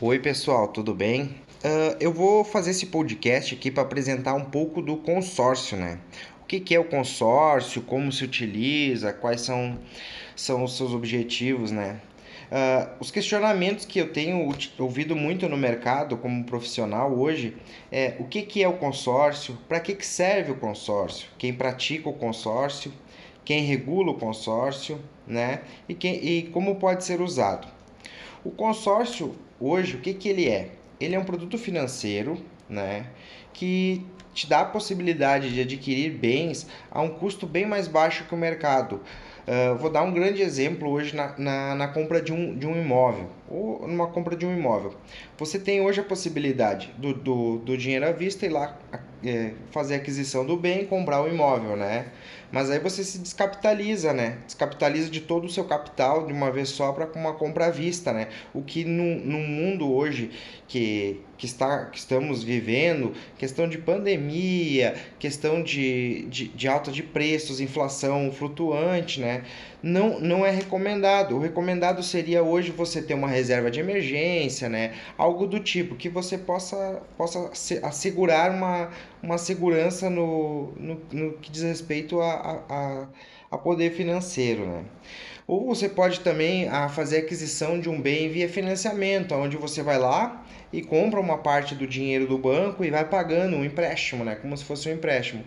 Oi, pessoal, tudo bem? Uh, eu vou fazer esse podcast aqui para apresentar um pouco do consórcio, né? O que, que é o consórcio, como se utiliza, quais são, são os seus objetivos, né? Uh, os questionamentos que eu tenho ouvido muito no mercado como profissional hoje é o que, que é o consórcio, para que, que serve o consórcio, quem pratica o consórcio, quem regula o consórcio, né? E, quem, e como pode ser usado. O consórcio hoje, o que, que ele é? Ele é um produto financeiro, né? Que te dá a possibilidade de adquirir bens a um custo bem mais baixo que o mercado. Uh, vou dar um grande exemplo hoje na, na, na, compra de um, de um imóvel ou numa compra de um imóvel. Você tem hoje a possibilidade do, do, do dinheiro à vista e lá é, fazer aquisição do bem e comprar o imóvel, né? Mas aí você se descapitaliza, né? Descapitaliza de todo o seu capital de uma vez só para uma compra à vista, né? O que no, no mundo hoje que, que, está, que estamos vivendo, questão de pandemia, questão de, de, de alta de preços, inflação flutuante, né? Não, não é recomendado. O recomendado seria hoje você ter uma reserva de emergência, né? Algo do tipo que você possa, possa assegurar uma, uma segurança no, no, no que diz respeito a, a, a poder financeiro, né? Ou você pode também a, fazer aquisição de um bem via financiamento, onde você vai lá e compra uma parte do dinheiro do banco e vai pagando um empréstimo, né? Como se fosse um empréstimo.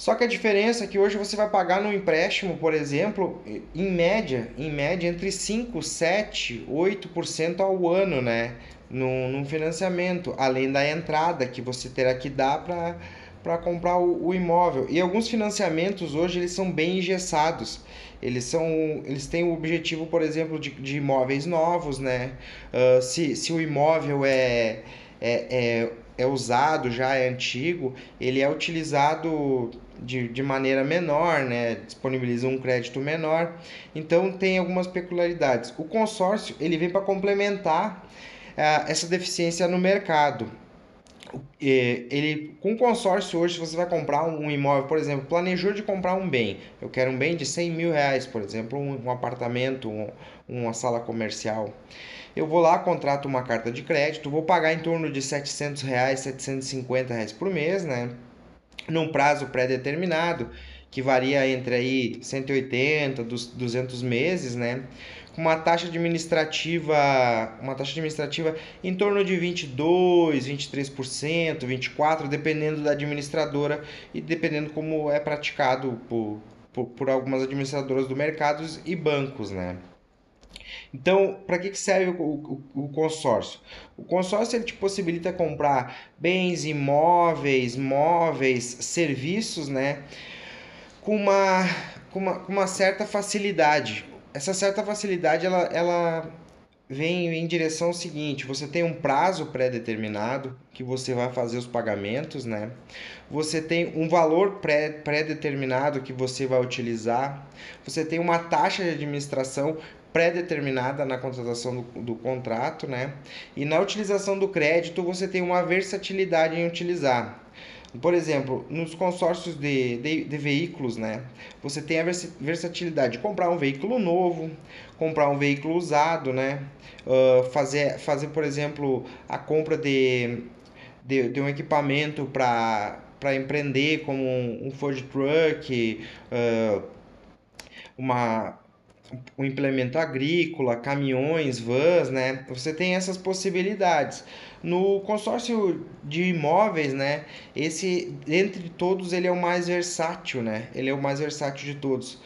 Só que a diferença é que hoje você vai pagar no empréstimo, por exemplo, em média, em média entre 5, 7, 8% ao ano, né? Num, num financiamento, além da entrada que você terá que dar para para comprar o, o, imóvel. E alguns financiamentos hoje eles são bem engessados. Eles são eles têm o objetivo, por exemplo, de, de imóveis novos, né? Uh, se, se o imóvel é, é, é, é usado, já é antigo, ele é utilizado de, de maneira menor, né? disponibiliza um crédito menor. Então tem algumas peculiaridades. O consórcio ele vem para complementar essa deficiência no mercado. Ele, com consórcio hoje, você vai comprar um imóvel, por exemplo, planejou de comprar um bem. Eu quero um bem de 100 mil reais, por exemplo, um, um apartamento, um, uma sala comercial. Eu vou lá, contrato uma carta de crédito, vou pagar em torno de 700 reais, 750 reais por mês, né? num prazo pré-determinado, que varia entre aí 180, 200 meses, né? Com uma taxa administrativa, uma taxa administrativa em torno de 22, 23%, 24, dependendo da administradora e dependendo como é praticado por, por, por algumas administradoras do mercado e bancos, né? Então, para que, que serve o, o, o, consórcio? O consórcio ele te possibilita comprar bens, imóveis, móveis, serviços, né? Com uma, com uma, com uma certa facilidade. Essa certa facilidade, ela, ela vem em direção ao seguinte: você tem um prazo pré-determinado que você vai fazer os pagamentos, né? Você tem um valor pré-determinado que você vai utilizar. Você tem uma taxa de administração pré-determinada na contratação do, do, contrato, né? E na utilização do crédito você tem uma versatilidade em utilizar. Por exemplo, nos consórcios de, de, de veículos, né? Você tem a versatilidade de comprar um veículo novo, comprar um veículo usado, né? Uh, fazer, fazer, por exemplo, a compra de, de, de um equipamento para empreender, como um, Ford Truck, uma o implemento agrícola, caminhões, vans, né? Você tem essas possibilidades. No consórcio de imóveis, né? Esse, entre todos, ele é o mais versátil, né? Ele é o mais versátil de todos.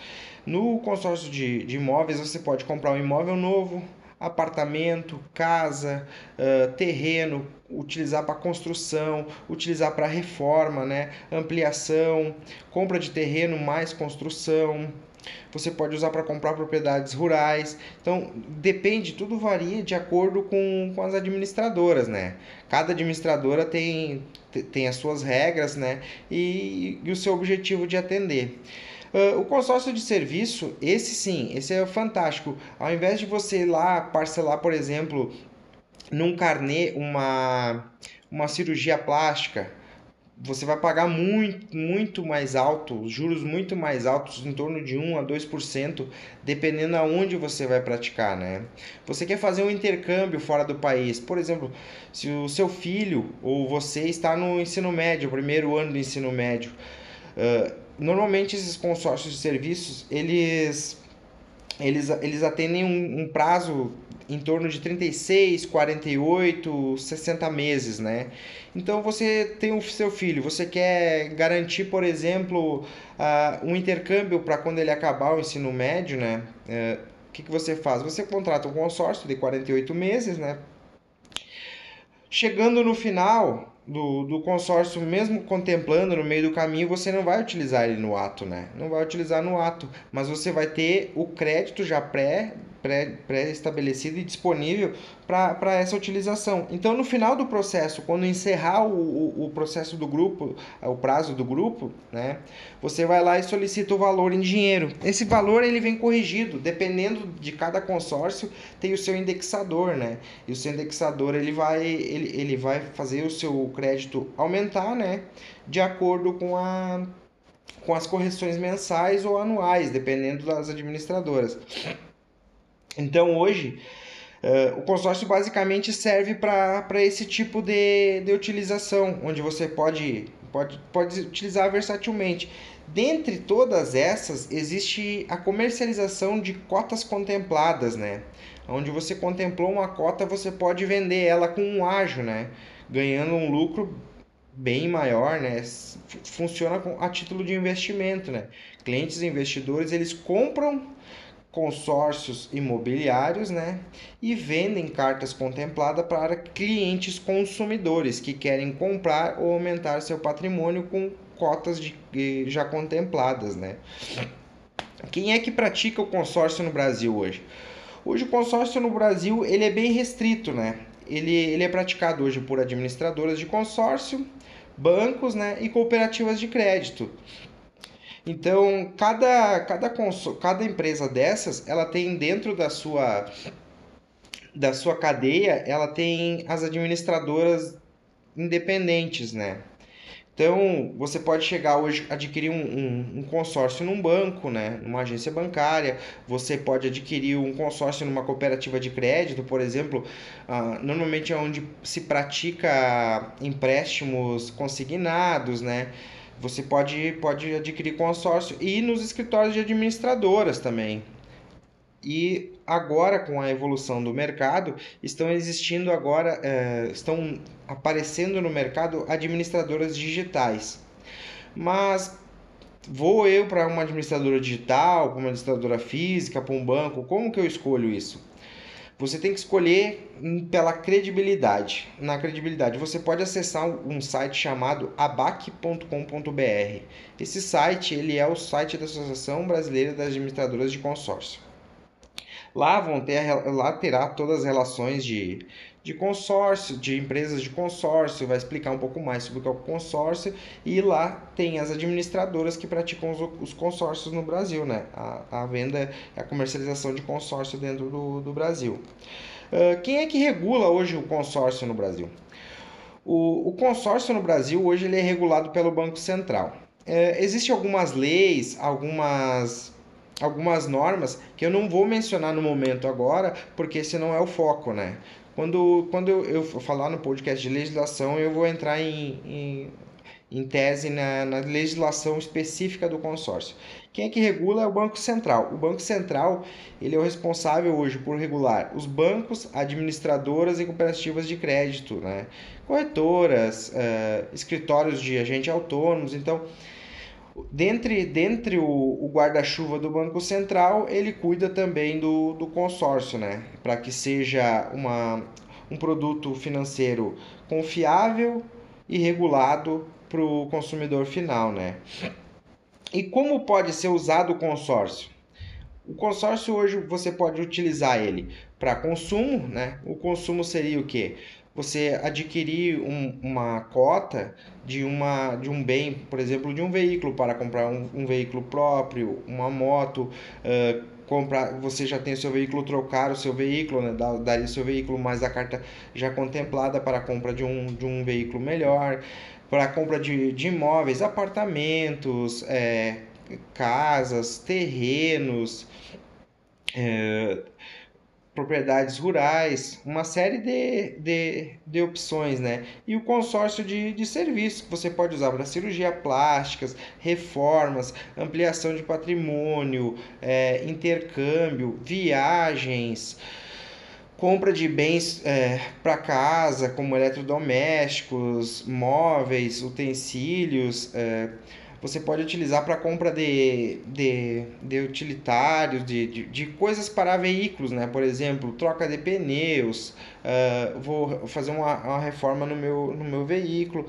No consórcio de, de imóveis, você pode comprar um imóvel novo, apartamento, casa, uh, terreno, utilizar para construção, utilizar para reforma, né? ampliação, compra de terreno mais construção, você pode usar para comprar propriedades rurais. Então, depende, tudo varia de acordo com, com as administradoras, né? Cada administradora tem, tem as suas regras, né? E, e o seu objetivo de atender. Uh, o consórcio de serviço, esse sim, esse é fantástico. Ao invés de você ir lá parcelar, por exemplo, num carnê uma, uma cirurgia plástica, você vai pagar muito, muito mais alto, juros muito mais altos, em torno de 1 a 2%, dependendo aonde você vai praticar, né? Você quer fazer um intercâmbio fora do país, por exemplo, se o seu filho ou você está no ensino médio, primeiro ano do ensino médio, uh, normalmente esses consórcios de serviços, eles eles, eles atendem um, um prazo em torno de 36, 48, 60 meses, né? Então você tem o seu filho, você quer garantir, por exemplo, uh, um intercâmbio para quando ele acabar o ensino médio, né? Uh, o que, que você faz? Você contrata um consórcio de 48 meses, né? Chegando no final, do, do consórcio, mesmo contemplando no meio do caminho, você não vai utilizar ele no ato, né? Não vai utilizar no ato, mas você vai ter o crédito já pré pré-estabelecido e disponível para essa utilização. Então, no final do processo, quando encerrar o, o, o, processo do grupo, o prazo do grupo, né, você vai lá e solicita o valor em dinheiro. Esse valor ele vem corrigido, dependendo de cada consórcio, tem o seu indexador, né? E o seu indexador ele vai, ele, ele vai fazer o seu crédito aumentar, né? De acordo com a com as correções mensais ou anuais, dependendo das administradoras. Então hoje uh, o consórcio basicamente serve para esse tipo de, de utilização, onde você pode, pode, pode utilizar versatilmente. Dentre todas essas, existe a comercialização de cotas contempladas, né? Onde você contemplou uma cota, você pode vender ela com um ágio, né? Ganhando um lucro bem maior, né? Funciona a título de investimento, né? Clientes e investidores, eles compram consórcios imobiliários, né? E vendem cartas contempladas para clientes consumidores que querem comprar ou aumentar seu patrimônio com cotas de, já contempladas, né? Quem é que pratica o consórcio no Brasil hoje? Hoje o consórcio no Brasil ele é bem restrito, né? Ele, ele é praticado hoje por administradoras de consórcio, bancos, né? E cooperativas de crédito. Então, cada, cada, cada empresa dessas, ela tem dentro da sua, da sua cadeia, ela tem as administradoras independentes, né? Então, você pode chegar hoje adquirir um, um, um, consórcio num banco, né? numa agência bancária, você pode adquirir um consórcio numa cooperativa de crédito, por exemplo, uh, normalmente é onde se pratica empréstimos consignados, né? Você pode, pode adquirir consórcio e nos escritórios de administradoras também. E agora, com a evolução do mercado, estão existindo agora, é, estão aparecendo no mercado administradoras digitais. Mas vou eu para uma administradora digital, para uma administradora física, para um banco? Como que eu escolho isso? Você tem que escolher pela credibilidade. Na credibilidade, você pode acessar um site chamado abac.com.br. Esse site ele é o site da Associação Brasileira das Administradoras de Consórcio. Lá vão ter lá terá todas as relações de de consórcio, de empresas de consórcio, vai explicar um pouco mais sobre o que é o consórcio e lá tem as administradoras que praticam os, os consórcios no Brasil, né? A, a venda, a comercialização de consórcio dentro do, do Brasil. Uh, quem é que regula hoje o consórcio no Brasil? O, o consórcio no Brasil hoje ele é regulado pelo Banco Central. Uh, Existem algumas leis, algumas algumas normas que eu não vou mencionar no momento agora, porque esse não é o foco, né? Quando, quando eu, falar no podcast de legislação, eu vou entrar em, em, em tese na, na legislação específica do consórcio. Quem é que regula é o Banco Central. O Banco Central ele é o responsável hoje por regular os bancos, administradoras e cooperativas de crédito, né? corretoras, uh, escritórios de agentes autônomos. Então, Dentre, dentre o, o guarda-chuva do Banco Central, ele cuida também do, do consórcio, né? Para que seja uma, um produto financeiro confiável e regulado para o consumidor final, né? E como pode ser usado o consórcio? O consórcio hoje você pode utilizar ele para consumo, né? O consumo seria o quê? Você adquirir um, uma cota de, uma, de um bem, por exemplo, de um veículo para comprar um, um veículo próprio, uma moto, uh, comprar, você já tem o seu veículo, trocar o seu veículo, né? daria o seu veículo mais a carta já contemplada para a compra de um, de um veículo melhor. para compra de, de imóveis, apartamentos, é, casas, terrenos, é, propriedades rurais, uma série de, de, de opções, né? E o consórcio de, de serviços que você pode usar para cirurgia plásticas, reformas, ampliação de patrimônio, é, intercâmbio, viagens, compra de bens é, para casa, como eletrodomésticos, móveis, utensílios. É, você pode utilizar para compra de, de, de utilitários, de, de, de, coisas para veículos, né? Por exemplo, troca de pneus, uh, vou fazer uma, uma reforma no meu, no meu veículo.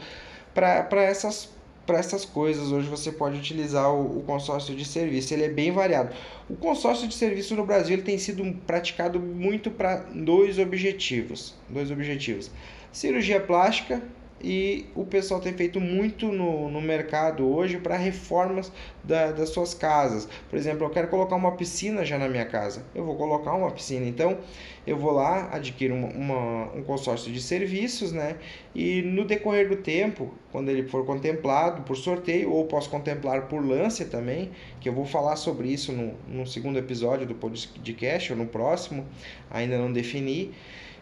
Para essas, essas coisas, hoje você pode utilizar o, o, consórcio de serviço, ele é bem variado. O consórcio de serviço no Brasil ele tem sido praticado muito para dois objetivos. Dois objetivos. Cirurgia plástica e o pessoal tem feito muito no, no mercado hoje para reformas da, das suas casas. Por exemplo, eu quero colocar uma piscina já na minha casa, eu vou colocar uma piscina, então eu vou lá, adquiro uma, uma, um consórcio de serviços, né? E no decorrer do tempo, quando ele for contemplado por sorteio, ou posso contemplar por lance também, que eu vou falar sobre isso no, no segundo episódio do podcast, ou no próximo, ainda não defini.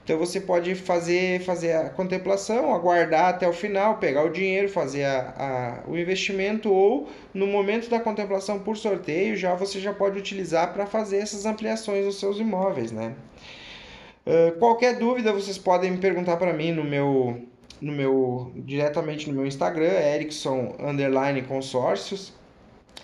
Então você pode fazer, fazer a contemplação, aguardar até o final, pegar o dinheiro, fazer a, a, o investimento ou no momento da contemplação por sorteio já você já pode utilizar para fazer essas ampliações nos seus imóveis, né? Uh, qualquer dúvida vocês podem me perguntar para mim no meu no meu diretamente no meu Instagram, Erickson underline consórcios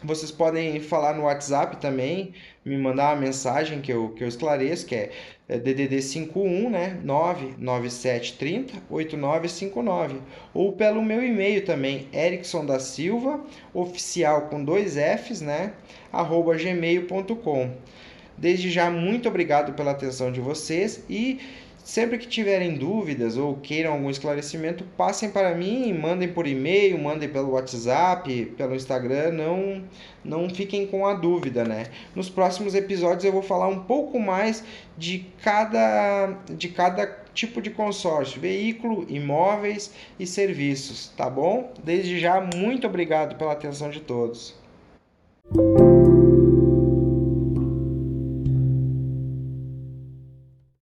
vocês podem falar no WhatsApp também, me mandar uma mensagem que eu, que eu esclareço, que é, é DDD 51, né? 99730 8959. Ou pelo meu e-mail também, Erickson da Silva, oficial com dois Fs, né? arroba gmail.com. Desde já, muito obrigado pela atenção de vocês e Sempre que tiverem dúvidas ou queiram algum esclarecimento, passem para mim, mandem por e-mail, mandem pelo WhatsApp, pelo Instagram, não não fiquem com a dúvida, né? Nos próximos episódios eu vou falar um pouco mais de cada de cada tipo de consórcio, veículo, imóveis e serviços, tá bom? Desde já, muito obrigado pela atenção de todos.